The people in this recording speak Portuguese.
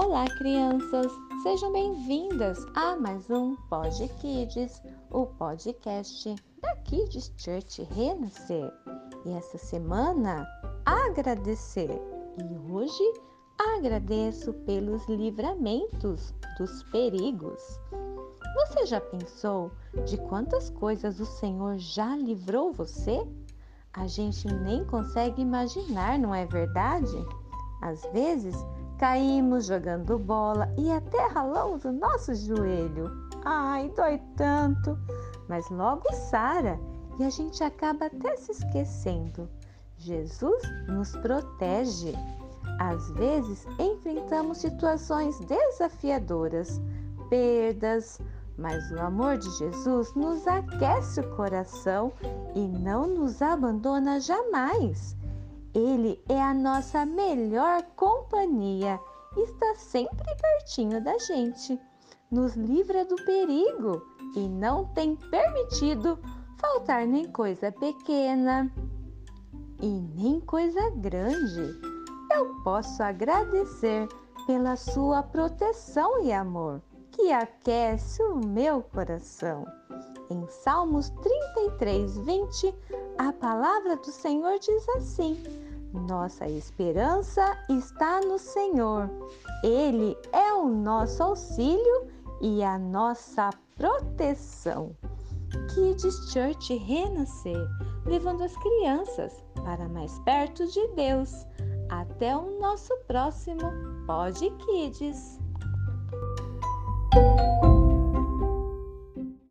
Olá, crianças! Sejam bem-vindas a mais um Pod Kids, o podcast da Kids Church Renascer. E essa semana, agradecer. E hoje, agradeço pelos livramentos dos perigos. Você já pensou de quantas coisas o Senhor já livrou você? A gente nem consegue imaginar, não é verdade? Às vezes, Caímos jogando bola e até ralamos o nosso joelho. Ai, dói tanto! Mas logo sara e a gente acaba até se esquecendo. Jesus nos protege. Às vezes enfrentamos situações desafiadoras, perdas, mas o amor de Jesus nos aquece o coração e não nos abandona jamais. Ele é a nossa melhor companhia, está sempre pertinho da gente, nos livra do perigo e não tem permitido faltar nem coisa pequena e nem coisa grande. Eu posso agradecer pela sua proteção e amor, que aquece o meu coração. Em Salmos 33, 20, a palavra do Senhor diz assim: Nossa esperança está no Senhor. Ele é o nosso auxílio e a nossa proteção. Kids Church renascer, levando as crianças para mais perto de Deus. Até o nosso próximo Pod Kids.